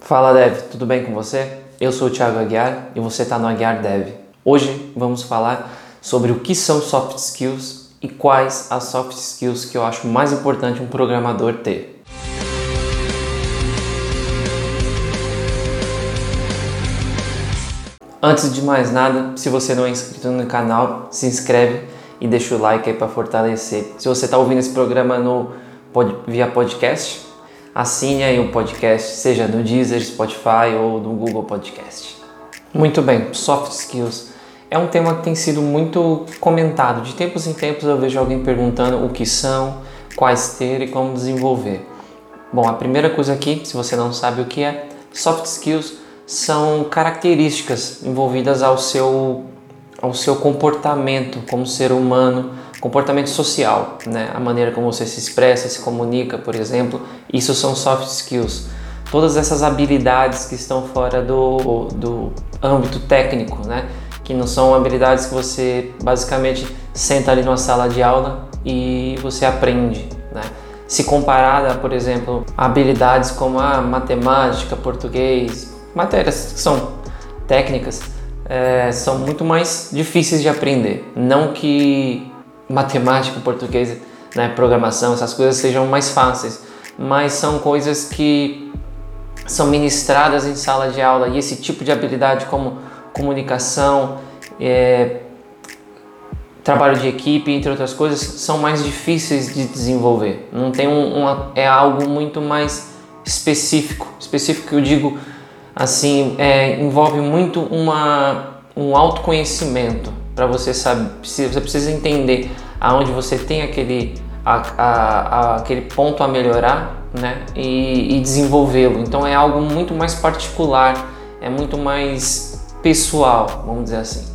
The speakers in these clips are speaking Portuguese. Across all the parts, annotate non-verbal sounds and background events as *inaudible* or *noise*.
Fala Dev, tudo bem com você? Eu sou o Thiago Aguiar e você está no Aguiar Dev. Hoje vamos falar sobre o que são soft skills e quais as soft skills que eu acho mais importante um programador ter. Antes de mais nada, se você não é inscrito no canal, se inscreve e deixa o like aí para fortalecer. Se você está ouvindo esse programa no, via podcast, assine aí o podcast, seja no Deezer, Spotify ou no Google Podcast. Muito bem, soft skills é um tema que tem sido muito comentado. De tempos em tempos eu vejo alguém perguntando o que são, quais ter e como desenvolver. Bom, a primeira coisa aqui, se você não sabe o que é, soft skills são características envolvidas ao seu, ao seu comportamento como ser humano, comportamento social, né? a maneira como você se expressa, se comunica, por exemplo, isso são soft skills. Todas essas habilidades que estão fora do, do âmbito técnico, né? que não são habilidades que você basicamente senta ali numa sala de aula e você aprende. Né? Se comparada, por exemplo, a habilidades como a matemática, português, matérias que são técnicas, é, são muito mais difíceis de aprender. Não que matemática, português, né, programação, essas coisas sejam mais fáceis, mas são coisas que são ministradas em sala de aula e esse tipo de habilidade como comunicação, é, trabalho de equipe, entre outras coisas, são mais difíceis de desenvolver. Não tem um, uma, é algo muito mais específico. Específico que eu digo assim, é, envolve muito uma, um autoconhecimento para você saber, você precisa entender aonde você tem aquele, a, a, a, aquele ponto a melhorar né? e, e desenvolvê-lo. Então é algo muito mais particular, é muito mais pessoal, vamos dizer assim.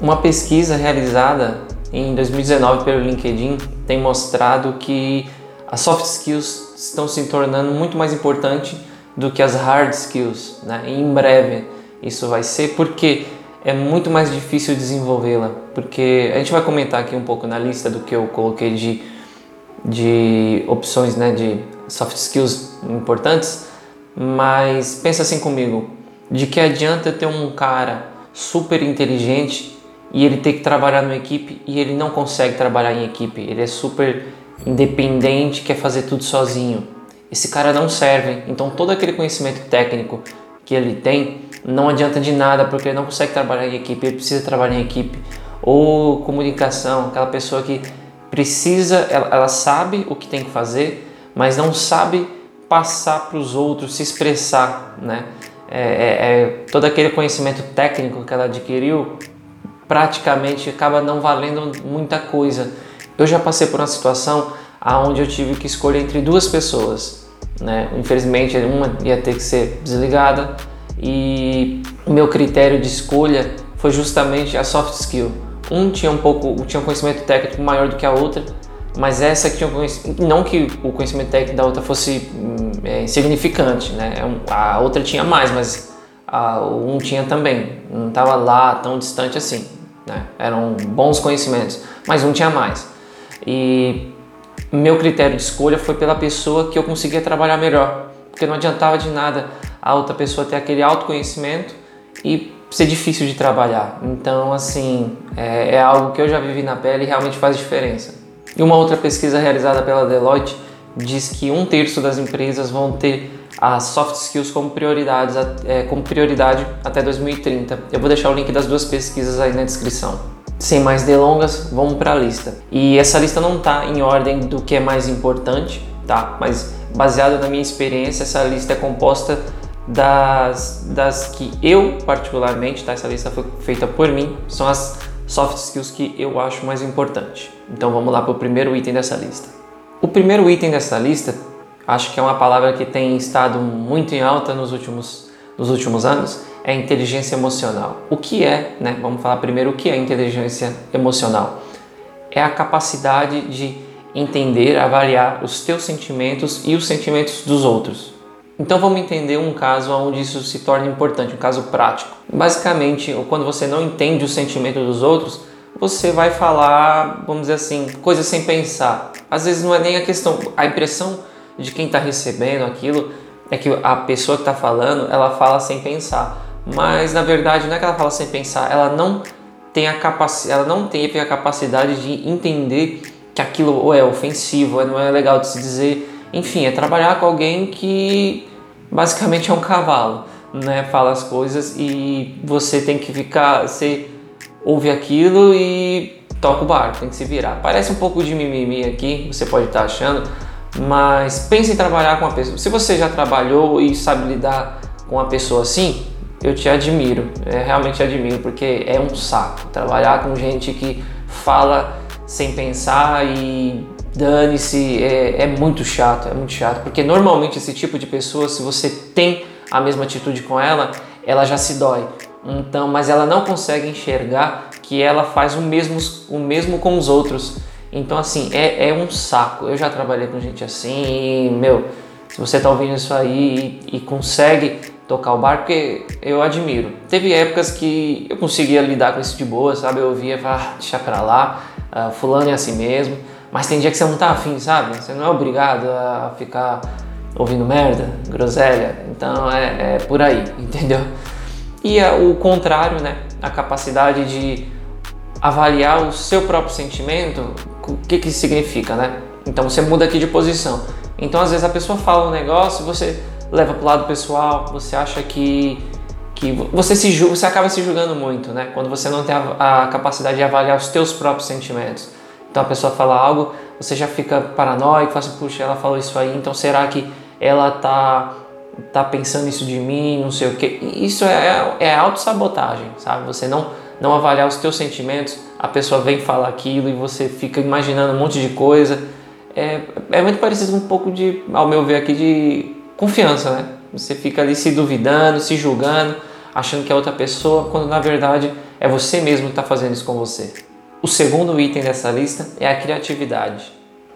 Uma pesquisa realizada em 2019 pelo LinkedIn tem mostrado que as soft skills estão se tornando muito mais importantes do que as hard skills. Né? E em breve isso vai ser porque é muito mais difícil desenvolvê-la, porque a gente vai comentar aqui um pouco na lista do que eu coloquei de, de opções né, de soft skills importantes, mas pensa assim comigo, de que adianta eu ter um cara super inteligente e ele ter que trabalhar numa equipe e ele não consegue trabalhar em equipe, ele é super independente, quer fazer tudo sozinho. Esse cara não serve, então todo aquele conhecimento técnico que ele tem não adianta de nada porque ele não consegue trabalhar em equipe, ele precisa trabalhar em equipe. Ou comunicação, aquela pessoa que precisa, ela, ela sabe o que tem que fazer, mas não sabe passar para os outros, se expressar, né? É, é, é, todo aquele conhecimento técnico que ela adquiriu praticamente acaba não valendo muita coisa. Eu já passei por uma situação aonde eu tive que escolher entre duas pessoas, né? Infelizmente uma ia ter que ser desligada e meu critério de escolha foi justamente a soft skill. Um tinha um pouco, tinha um conhecimento técnico maior do que a outra, mas essa que tinha um não que o conhecimento técnico da outra fosse hum, é, insignificante, né? É a outra tinha mais, mas a, um tinha também, não estava lá tão distante assim, né? Eram bons conhecimentos, mas um tinha mais. E meu critério de escolha foi pela pessoa que eu conseguia trabalhar melhor, porque não adiantava de nada a outra pessoa ter aquele autoconhecimento e ser difícil de trabalhar. Então, assim, é, é, algo que eu já vivi na pele e realmente faz diferença. E uma outra pesquisa realizada pela Deloitte diz que um terço das empresas vão ter as soft skills como, prioridades, é, como prioridade até 2030. Eu vou deixar o link das duas pesquisas aí na descrição. Sem mais delongas, vamos para a lista. E essa lista não está em ordem do que é mais importante, tá? Mas baseado na minha experiência, essa lista é composta das, das que eu particularmente, tá? Essa lista foi feita por mim, são as soft skills que eu acho mais importante. Então vamos lá para o primeiro item dessa lista. O primeiro item dessa lista, acho que é uma palavra que tem estado muito em alta nos últimos, nos últimos anos, é inteligência emocional. O que é, né? Vamos falar primeiro o que é inteligência emocional. É a capacidade de entender, avaliar os teus sentimentos e os sentimentos dos outros. Então vamos entender um caso onde isso se torna importante, um caso prático. Basicamente, quando você não entende o sentimento dos outros, você vai falar, vamos dizer assim, coisas sem pensar. Às vezes não é nem a questão, a impressão de quem está recebendo aquilo é que a pessoa que está falando, ela fala sem pensar. Mas na verdade não é que ela fala sem pensar, ela não tem a capacidade, ela não teve a capacidade de entender que aquilo ou é ofensivo, ou não é legal de se dizer. Enfim, é trabalhar com alguém que basicamente é um cavalo, né? Fala as coisas e você tem que ficar, você ouve aquilo e toca o barco, tem que se virar. Parece um pouco de mimimi aqui, você pode estar achando, mas pense em trabalhar com uma pessoa. Se você já trabalhou e sabe lidar com uma pessoa assim, eu te admiro, é, realmente admiro, porque é um saco trabalhar com gente que fala sem pensar e dane-se, é, é, muito chato, é muito chato, porque normalmente esse tipo de pessoa, se você tem a mesma atitude com ela, ela já se dói. Então, mas ela não consegue enxergar que ela faz o mesmo, o mesmo com os outros. Então, assim, é, é um saco. Eu já trabalhei com gente assim e, meu, se você tá ouvindo isso aí e, e consegue tocar o barco, porque eu admiro. Teve épocas que eu conseguia lidar com isso de boa, sabe? Eu ouvia ah, deixa pra lá, uh, fulano é assim mesmo. Mas tem dia que você não tá afim, sabe? Você não é obrigado a ficar ouvindo merda, groselha. Então é, é por aí, *laughs* entendeu? E é o contrário, né? A capacidade de avaliar o seu próprio sentimento, o que que significa, né? Então você muda aqui de posição. Então às vezes a pessoa fala um negócio, você leva para o lado pessoal, você acha que, que você se você acaba se julgando muito, né? Quando você não tem a, a capacidade de avaliar os teus próprios sentimentos. Então a pessoa fala algo, você já fica paranoico, fala assim, puxa, ela falou isso aí, então será que ela tá tá pensando isso de mim, não sei o que. Isso é, é autossabotagem, sabe? Você não, não avaliar os teus sentimentos, a pessoa vem falar aquilo e você fica imaginando um monte de coisa. É, é muito parecido um pouco de, ao meu ver aqui, de confiança, né? Você fica ali se duvidando, se julgando, achando que é outra pessoa, quando na verdade é você mesmo que está fazendo isso com você. O segundo item dessa lista é a criatividade.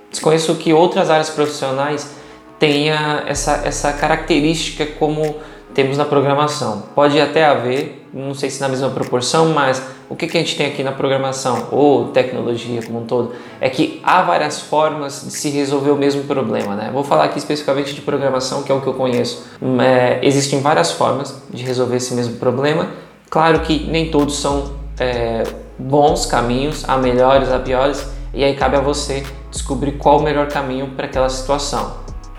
Desconheço que outras áreas profissionais tenha essa, essa característica como temos na programação. Pode até haver, não sei se na mesma proporção, mas o que, que a gente tem aqui na programação ou tecnologia como um todo é que há várias formas de se resolver o mesmo problema. Né? Vou falar aqui especificamente de programação, que é o que eu conheço. É, existem várias formas de resolver esse mesmo problema. Claro que nem todos são é, bons caminhos, há melhores, há piores, e aí cabe a você descobrir qual o melhor caminho para aquela situação.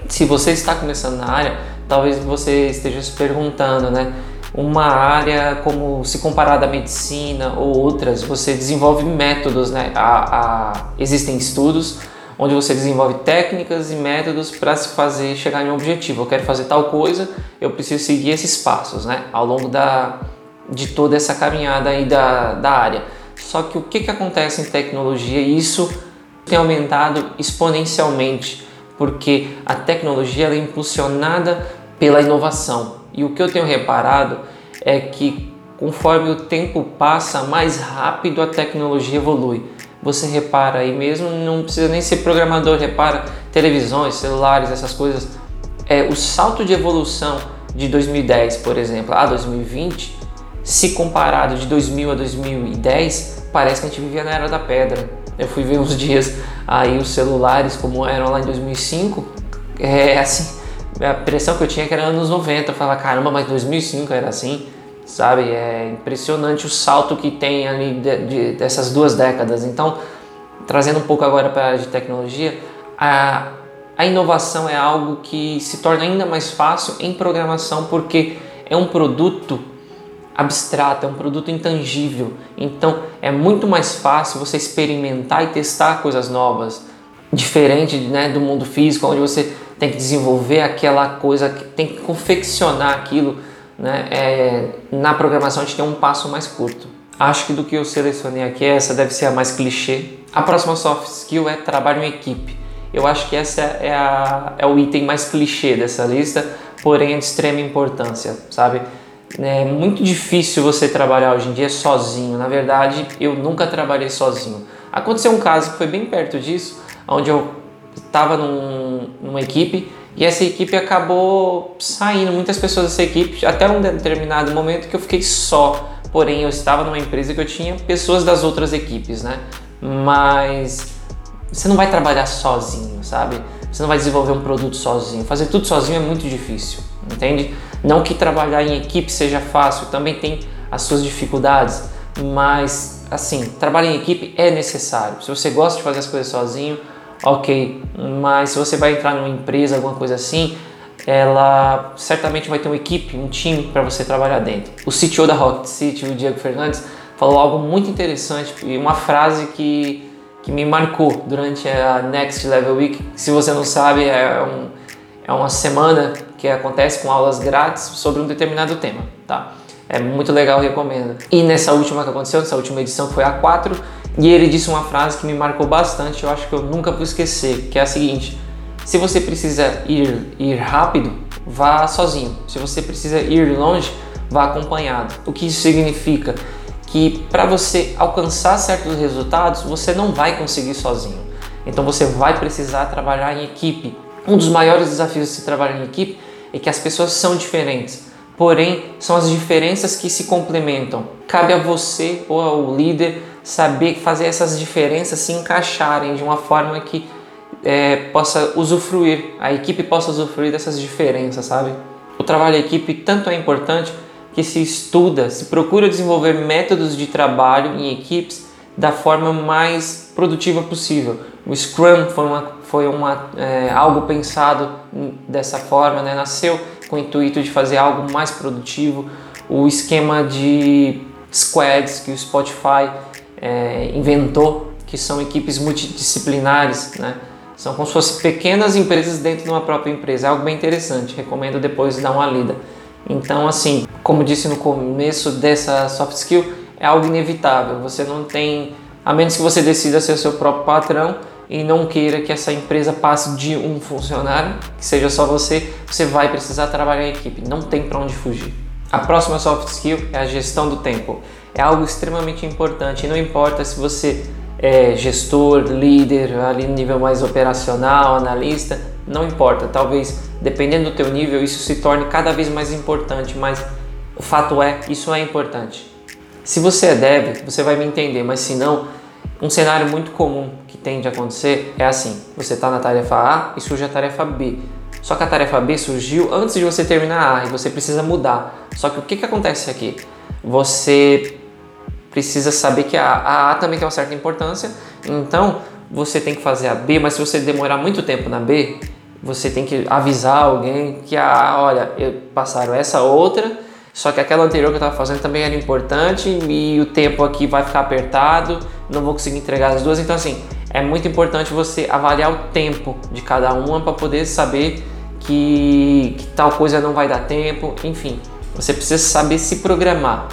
Se você está começando na área, talvez você esteja se perguntando, né? uma área como se comparada à medicina ou outras, você desenvolve métodos, né? A, a, existem estudos onde você desenvolve técnicas e métodos para se fazer chegar em um objetivo. Eu quero fazer tal coisa, eu preciso seguir esses passos, né? Ao longo da, de toda essa caminhada aí da, da área. Só que o que, que acontece em tecnologia? Isso tem aumentado exponencialmente, porque a tecnologia é impulsionada pela inovação. E o que eu tenho reparado é que conforme o tempo passa, mais rápido a tecnologia evolui. Você repara aí mesmo, não precisa nem ser programador, repara televisões, celulares, essas coisas. É, o salto de evolução de 2010, por exemplo, a 2020, se comparado de 2000 a 2010, parece que a gente vivia na era da pedra. Eu fui ver uns dias aí os celulares como eram lá em 2005, é assim, a impressão que eu tinha é que era anos 90. Eu falava, caramba, mas 2005 era assim, sabe? É impressionante o salto que tem ali de, de, dessas duas décadas. Então, trazendo um pouco agora para a área de tecnologia, a, a inovação é algo que se torna ainda mais fácil em programação porque é um produto abstrato, é um produto intangível. Então, é muito mais fácil você experimentar e testar coisas novas, diferente né, do mundo físico, onde você tem que desenvolver aquela coisa, tem que confeccionar aquilo. Né? É, na programação a gente tem um passo mais curto. Acho que do que eu selecionei aqui, essa deve ser a mais clichê. A próxima soft skill é trabalho em equipe. Eu acho que essa é, a, é o item mais clichê dessa lista, porém é de extrema importância, sabe? É muito difícil você trabalhar hoje em dia sozinho. Na verdade, eu nunca trabalhei sozinho. Aconteceu um caso que foi bem perto disso, onde eu estava num, numa equipe e essa equipe acabou saindo, muitas pessoas dessa equipe, até um determinado momento que eu fiquei só. Porém, eu estava numa empresa que eu tinha pessoas das outras equipes, né? Mas você não vai trabalhar sozinho, sabe? Você não vai desenvolver um produto sozinho. Fazer tudo sozinho é muito difícil. entende? Não que trabalhar em equipe seja fácil, também tem as suas dificuldades, mas assim, trabalhar em equipe é necessário. Se você gosta de fazer as coisas sozinho, ok, mas se você vai entrar numa empresa, alguma coisa assim, ela certamente vai ter uma equipe, um time para você trabalhar dentro. O CTO da Rocket City, o Diego Fernandes, falou algo muito interessante e uma frase que, que me marcou durante a Next Level Week. Se você não sabe, é, um, é uma semana que acontece com aulas grátis sobre um determinado tema, tá? É muito legal, recomendo. E nessa última que aconteceu, nessa última edição, foi a 4, e ele disse uma frase que me marcou bastante, eu acho que eu nunca vou esquecer, que é a seguinte: se você precisa ir, ir rápido, vá sozinho. Se você precisa ir longe, vá acompanhado. O que isso significa? Que para você alcançar certos resultados, você não vai conseguir sozinho. Então você vai precisar trabalhar em equipe. Um dos maiores desafios de se trabalhar em equipe é que as pessoas são diferentes porém são as diferenças que se complementam. Cabe a você ou ao líder saber fazer essas diferenças se encaixarem de uma forma que é, possa usufruir, a equipe possa usufruir dessas diferenças, sabe? O trabalho em equipe tanto é importante que se estuda, se procura desenvolver métodos de trabalho em equipes da forma mais produtiva possível. O Scrum foi, uma, foi uma, é, algo pensado dessa forma, né? nasceu com o intuito de fazer algo mais produtivo. O esquema de squads que o Spotify é, inventou, que são equipes multidisciplinares, né? são como se fossem pequenas empresas dentro de uma própria empresa. É algo bem interessante, recomendo depois dar uma lida. Então, assim, como disse no começo dessa soft skill, é algo inevitável. Você não tem, a menos que você decida ser seu próprio patrão e não queira que essa empresa passe de um funcionário, que seja só você, você vai precisar trabalhar em equipe. Não tem para onde fugir. A próxima soft skill é a gestão do tempo. É algo extremamente importante não importa se você é gestor, líder, ali no nível mais operacional, analista, não importa. Talvez, dependendo do teu nível, isso se torne cada vez mais importante, mas o fato é, isso é importante. Se você é dev, você vai me entender, mas se não, um cenário muito comum que tende a acontecer é assim: você está na tarefa A e surge a tarefa B. Só que a tarefa B surgiu antes de você terminar A e você precisa mudar. Só que o que, que acontece aqui? Você precisa saber que a, a A também tem uma certa importância, então você tem que fazer a B, mas se você demorar muito tempo na B, você tem que avisar alguém que a A, olha, passaram essa outra só que aquela anterior que eu estava fazendo também era importante e o tempo aqui vai ficar apertado, não vou conseguir entregar as duas. Então, assim, é muito importante você avaliar o tempo de cada uma para poder saber que, que tal coisa não vai dar tempo. Enfim, você precisa saber se programar,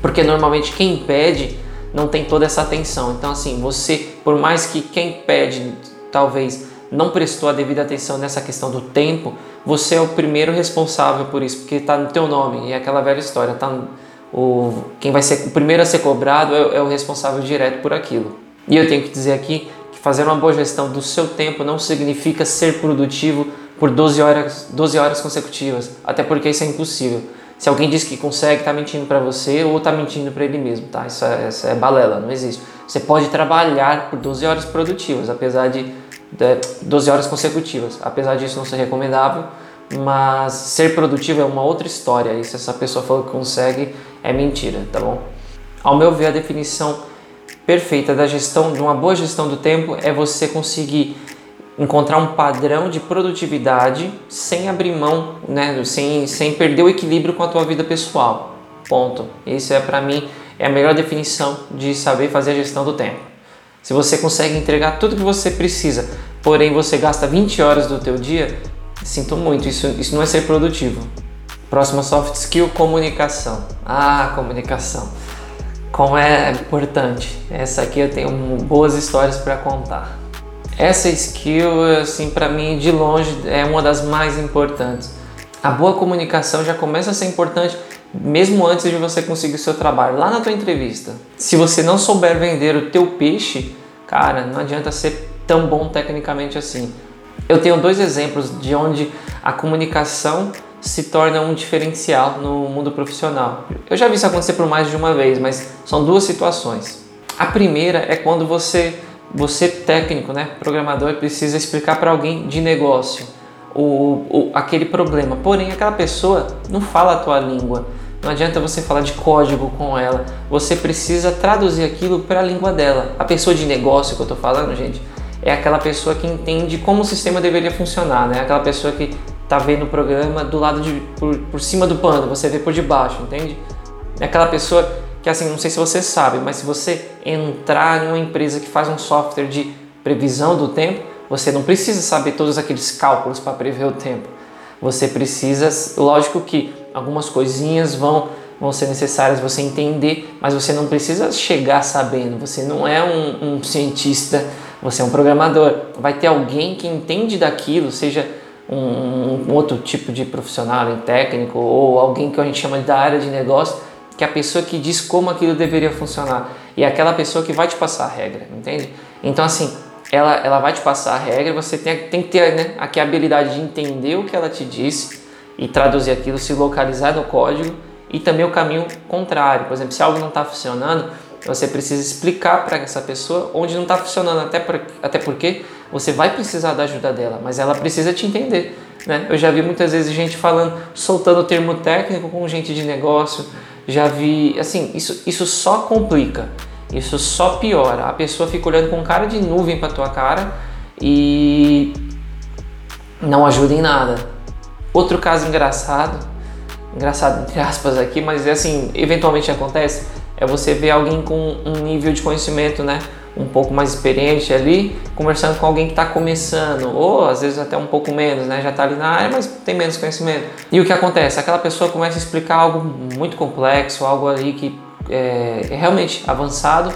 porque normalmente quem pede não tem toda essa atenção. Então, assim, você, por mais que quem pede talvez não prestou a devida atenção nessa questão do tempo, você é o primeiro responsável por isso, porque está no teu nome. E é aquela velha história, tá o, quem vai ser o primeiro a ser cobrado é, é o responsável direto por aquilo. E eu tenho que dizer aqui que fazer uma boa gestão do seu tempo não significa ser produtivo por 12 horas, 12 horas consecutivas, até porque isso é impossível. Se alguém diz que consegue, está mentindo para você ou está mentindo para ele mesmo, tá? Isso é, isso é balela, não existe. Você pode trabalhar por 12 horas produtivas, apesar de 12 horas consecutivas. Apesar disso não ser recomendável, mas ser produtivo é uma outra história. E se essa pessoa falou que consegue, é mentira, tá bom? Ao meu ver, a definição perfeita da gestão, de uma boa gestão do tempo, é você conseguir encontrar um padrão de produtividade sem abrir mão, né, sem, sem perder o equilíbrio com a tua vida pessoal. Ponto. Isso é para mim é a melhor definição de saber fazer a gestão do tempo. Se você consegue entregar tudo que você precisa, porém você gasta 20 horas do teu dia, sinto muito, isso, isso não é ser produtivo. Próxima soft skill, comunicação. Ah, comunicação. Como é importante. Essa aqui eu tenho boas histórias para contar. Essa skill, assim, para mim, de longe, é uma das mais importantes. A boa comunicação já começa a ser importante mesmo antes de você conseguir o seu trabalho, lá na tua entrevista. Se você não souber vender o teu peixe, cara, não adianta ser tão bom tecnicamente assim. Eu tenho dois exemplos de onde a comunicação se torna um diferencial no mundo profissional. Eu já vi isso acontecer por mais de uma vez, mas são duas situações. A primeira é quando você, você técnico, né, programador, precisa explicar para alguém de negócio o, o, aquele problema. Porém, aquela pessoa não fala a tua língua. Não adianta você falar de código com ela. Você precisa traduzir aquilo para a língua dela. A pessoa de negócio que eu estou falando, gente, é aquela pessoa que entende como o sistema deveria funcionar, né? Aquela pessoa que tá vendo o programa do lado de por, por cima do pano, você vê por debaixo, entende? É aquela pessoa que assim, não sei se você sabe, mas se você entrar em uma empresa que faz um software de previsão do tempo, você não precisa saber todos aqueles cálculos para prever o tempo. Você precisa, lógico que algumas coisinhas vão vão ser necessárias você entender, mas você não precisa chegar sabendo. Você não é um, um cientista, você é um programador. Vai ter alguém que entende daquilo, seja um, um, outro tipo de profissional, um técnico ou alguém que a gente chama da área de negócio, que é a pessoa que diz como aquilo deveria funcionar e é aquela pessoa que vai te passar a regra, entende? Então assim, ela, ela vai te passar a regra, você tem, tem que ter né, aqui a habilidade de entender o que ela te disse e traduzir aquilo, se localizar no código e também o caminho contrário. Por exemplo, se algo não está funcionando, você precisa explicar para essa pessoa onde não está funcionando, até, por, até porque você vai precisar da ajuda dela, mas ela precisa te entender. Né? Eu já vi muitas vezes gente falando, soltando termo técnico com gente de negócio, já vi, assim, isso, isso só complica, isso só piora. A pessoa fica olhando com cara de nuvem para tua cara e não ajuda em nada. Outro caso engraçado, engraçado entre aspas aqui, mas é assim, eventualmente acontece, é você ver alguém com um nível de conhecimento, né, um pouco mais experiente ali, conversando com alguém que está começando, ou às vezes até um pouco menos, né, já está ali na área, mas tem menos conhecimento. E o que acontece? Aquela pessoa começa a explicar algo muito complexo, algo ali que é, é realmente avançado,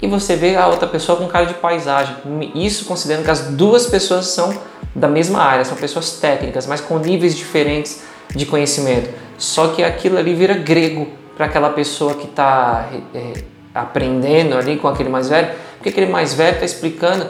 e você vê a outra pessoa com cara de paisagem. Isso considerando que as duas pessoas são da mesma área, são pessoas técnicas, mas com níveis diferentes de conhecimento. Só que aquilo ali vira grego para aquela pessoa que está é, aprendendo ali com aquele mais velho, porque aquele mais velho está explicando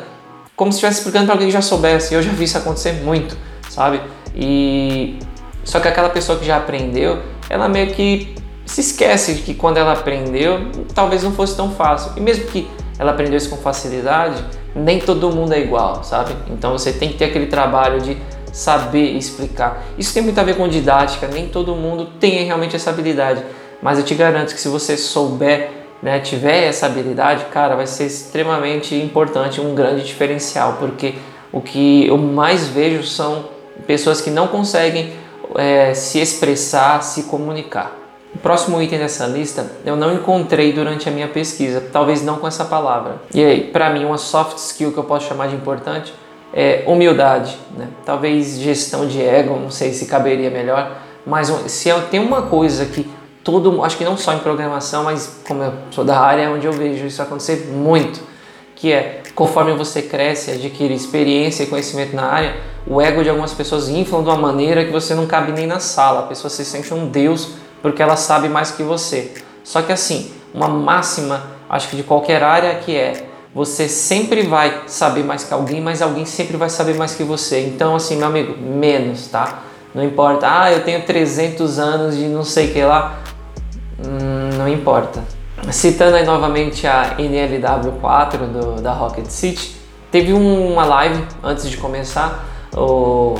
como se estivesse explicando para alguém que já soubesse. Eu já vi isso acontecer muito, sabe? E só que aquela pessoa que já aprendeu, ela meio que se esquece de que quando ela aprendeu, talvez não fosse tão fácil. E mesmo que ela aprendeu isso com facilidade, nem todo mundo é igual, sabe? Então você tem que ter aquele trabalho de saber explicar. Isso tem muito a ver com didática, nem todo mundo tem realmente essa habilidade, mas eu te garanto que se você souber, né, tiver essa habilidade, cara, vai ser extremamente importante, um grande diferencial, porque o que eu mais vejo são pessoas que não conseguem é, se expressar, se comunicar. O próximo item dessa lista eu não encontrei durante a minha pesquisa, talvez não com essa palavra. E aí, para mim, uma soft skill que eu posso chamar de importante é humildade, né? talvez gestão de ego, não sei se caberia melhor, mas se eu tenho uma coisa que todo, acho que não só em programação, mas como eu sou da área onde eu vejo isso acontecer muito, que é conforme você cresce, adquire experiência e conhecimento na área, o ego de algumas pessoas inflam de uma maneira que você não cabe nem na sala, a pessoa se sente um deus porque ela sabe mais que você. Só que assim, uma máxima, acho que de qualquer área que é você sempre vai saber mais que alguém, mas alguém sempre vai saber mais que você. Então, assim, meu amigo, menos, tá? Não importa, ah, eu tenho 300 anos de não sei que lá, hum, não importa. Citando aí novamente a NLW4 do, da Rocket City, teve uma live antes de começar o,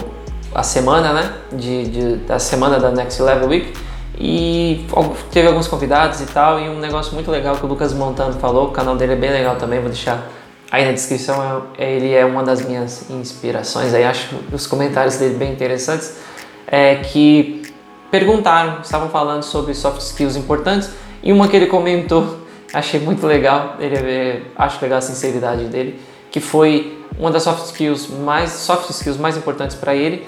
a semana, né? De, de, da semana da Next Level Week e teve alguns convidados e tal, e um negócio muito legal que o Lucas Montano falou, o canal dele é bem legal também, vou deixar aí na descrição, é, ele é uma das minhas inspirações, aí acho os comentários dele bem interessantes, é que perguntaram, estavam falando sobre soft skills importantes, e uma que ele comentou, *laughs* achei muito legal, ele, é, acho legal a sinceridade dele, que foi uma das soft skills mais, soft skills mais importantes para ele,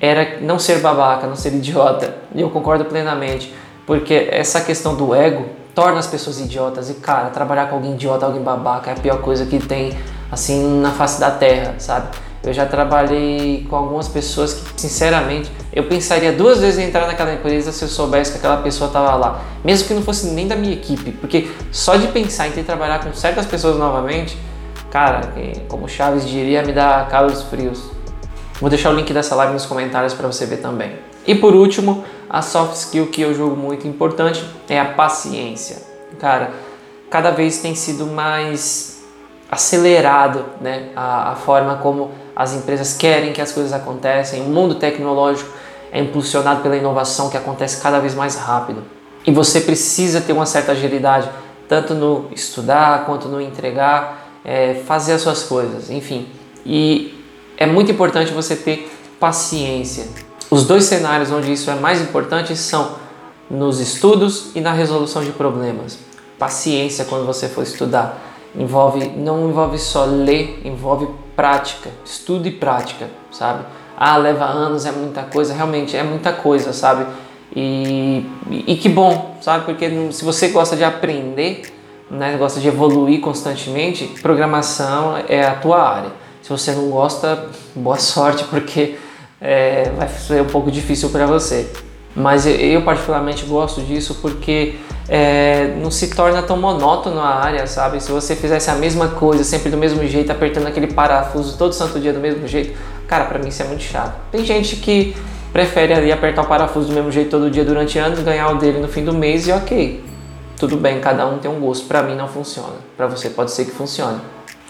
era não ser babaca, não ser idiota. E eu concordo plenamente, porque essa questão do ego torna as pessoas idiotas. E cara, trabalhar com alguém idiota, alguém babaca é a pior coisa que tem assim na face da terra, sabe? Eu já trabalhei com algumas pessoas que, sinceramente, eu pensaria duas vezes em entrar naquela empresa se eu soubesse que aquela pessoa estava lá, mesmo que não fosse nem da minha equipe, porque só de pensar em ter que trabalhar com certas pessoas novamente, cara, como Chaves diria, me dá calos frios. Vou deixar o link dessa live nos comentários para você ver também. E por último, a soft skill que eu julgo muito importante é a paciência. Cara, cada vez tem sido mais acelerado né, a, a forma como as empresas querem que as coisas acontecem. O mundo tecnológico é impulsionado pela inovação que acontece cada vez mais rápido. E você precisa ter uma certa agilidade, tanto no estudar quanto no entregar, é, fazer as suas coisas, enfim. E é muito importante você ter paciência. Os dois cenários onde isso é mais importante são nos estudos e na resolução de problemas. Paciência quando você for estudar. Envolve, não envolve só ler, envolve prática, estudo e prática, sabe? Ah, leva anos, é muita coisa, realmente é muita coisa, sabe? E, e, que bom, sabe? Porque se você gosta de aprender, né, gosta de evoluir constantemente, programação é a tua área. Se você não gosta, boa sorte, porque é, vai ser um pouco difícil para você. Mas eu, particularmente gosto disso porque é, não se torna tão monótono a área, sabe? Se você fizesse a mesma coisa, sempre do mesmo jeito, apertando aquele parafuso todo santo dia do mesmo jeito, cara, para mim isso é muito chato. Tem gente que prefere ali apertar o parafuso do mesmo jeito todo dia durante anos, ganhar o dele no fim do mês e ok. Tudo bem, cada um tem um gosto. Para mim não funciona. Para você pode ser que funcione.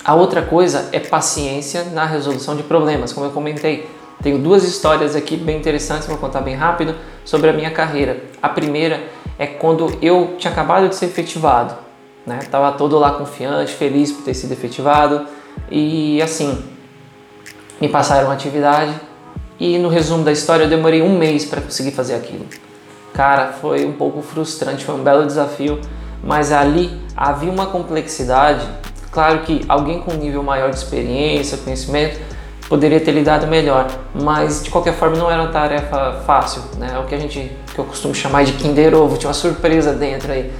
A outra coisa é paciência na resolução de problemas, como eu comentei. Tenho duas histórias aqui bem interessantes, vou contar bem rápido, sobre a minha carreira. A primeira é quando eu tinha acabado de ser efetivado. Né? Tava todo lá confiante, feliz por ter sido efetivado e assim, me passaram uma atividade e no resumo da história eu demorei um mês para conseguir fazer aquilo. Cara, foi um pouco frustrante, foi um belo desafio, mas ali havia uma complexidade. Claro que alguém com nível maior de experiência, conhecimento, poderia ter lidado melhor, mas de qualquer forma não era uma tarefa fácil, né? É o que a gente, que eu costumo chamar de Kinder Ovo, tinha uma surpresa dentro aí.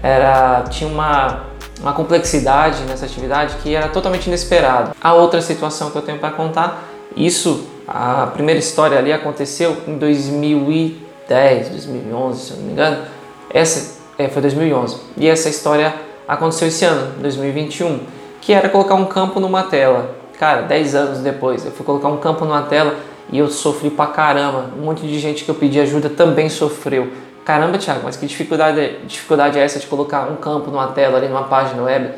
Era, tinha uma, uma complexidade nessa atividade que era totalmente inesperado. A outra situação que eu tenho para contar, isso, a primeira história ali aconteceu em 2010, 2011, se eu não me engano. Essa é, foi 2011. E essa história aconteceu esse ano, 2021, que era colocar um campo numa tela Cara, 10 anos depois, eu fui colocar um campo numa tela e eu sofri pra caramba. Um monte de gente que eu pedi ajuda também sofreu. Caramba, Thiago, mas que dificuldade, dificuldade é essa de colocar um campo numa tela ali numa página web?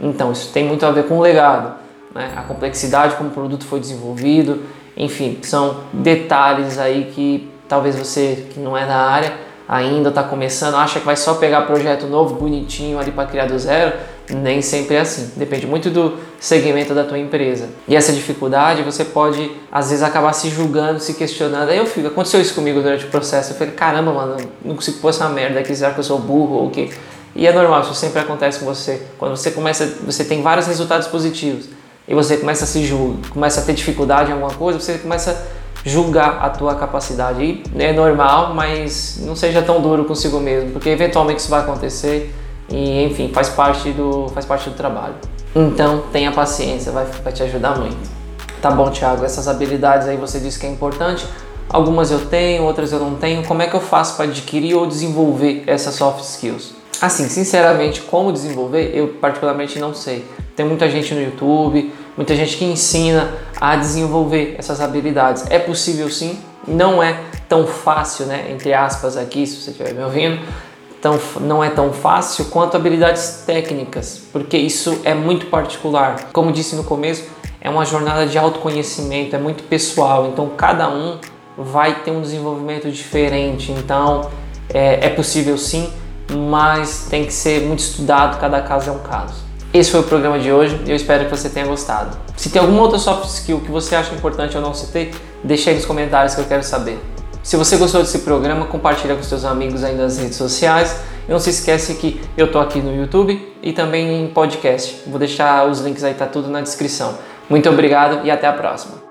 Então, isso tem muito a ver com o legado, né? a complexidade como o produto foi desenvolvido, enfim, são detalhes aí que talvez você que não é da área ainda está começando, acha que vai só pegar projeto novo, bonitinho ali para criar do zero nem sempre é assim. Depende muito do segmento da tua empresa. E essa dificuldade você pode, às vezes, acabar se julgando, se questionando. Aí eu fico, aconteceu isso comigo durante o processo. Eu falei, caramba, mano, não consigo pôr essa merda aqui, será que eu sou burro ou o quê? E é normal, isso sempre acontece com você. Quando você começa, você tem vários resultados positivos e você começa a se julgar, começa a ter dificuldade em alguma coisa, você começa julgar a tua capacidade. E é normal, mas não seja tão duro consigo mesmo, porque eventualmente isso vai acontecer e enfim, faz parte do, faz parte do trabalho. Então tenha paciência, vai, vai te ajudar muito. Tá bom, Thiago, essas habilidades aí você disse que é importante. Algumas eu tenho, outras eu não tenho. Como é que eu faço para adquirir ou desenvolver essas soft skills? Assim, sinceramente, como desenvolver, eu particularmente não sei. Tem muita gente no YouTube, muita gente que ensina a desenvolver essas habilidades. É possível sim, não é tão fácil, né? Entre aspas aqui, se você estiver me ouvindo, tão, não é tão fácil quanto habilidades técnicas, porque isso é muito particular. Como disse no começo, é uma jornada de autoconhecimento, é muito pessoal, então cada um vai ter um desenvolvimento diferente. Então é, é possível sim, mas tem que ser muito estudado, cada caso é um caso. Esse foi o programa de hoje e eu espero que você tenha gostado. Se tem alguma outra soft skill que você acha importante ou não citei, deixa aí nos comentários que eu quero saber. Se você gostou desse programa, compartilha com seus amigos aí nas redes sociais. E não se esquece que eu tô aqui no YouTube e também em podcast. Vou deixar os links aí, tá tudo na descrição. Muito obrigado e até a próxima.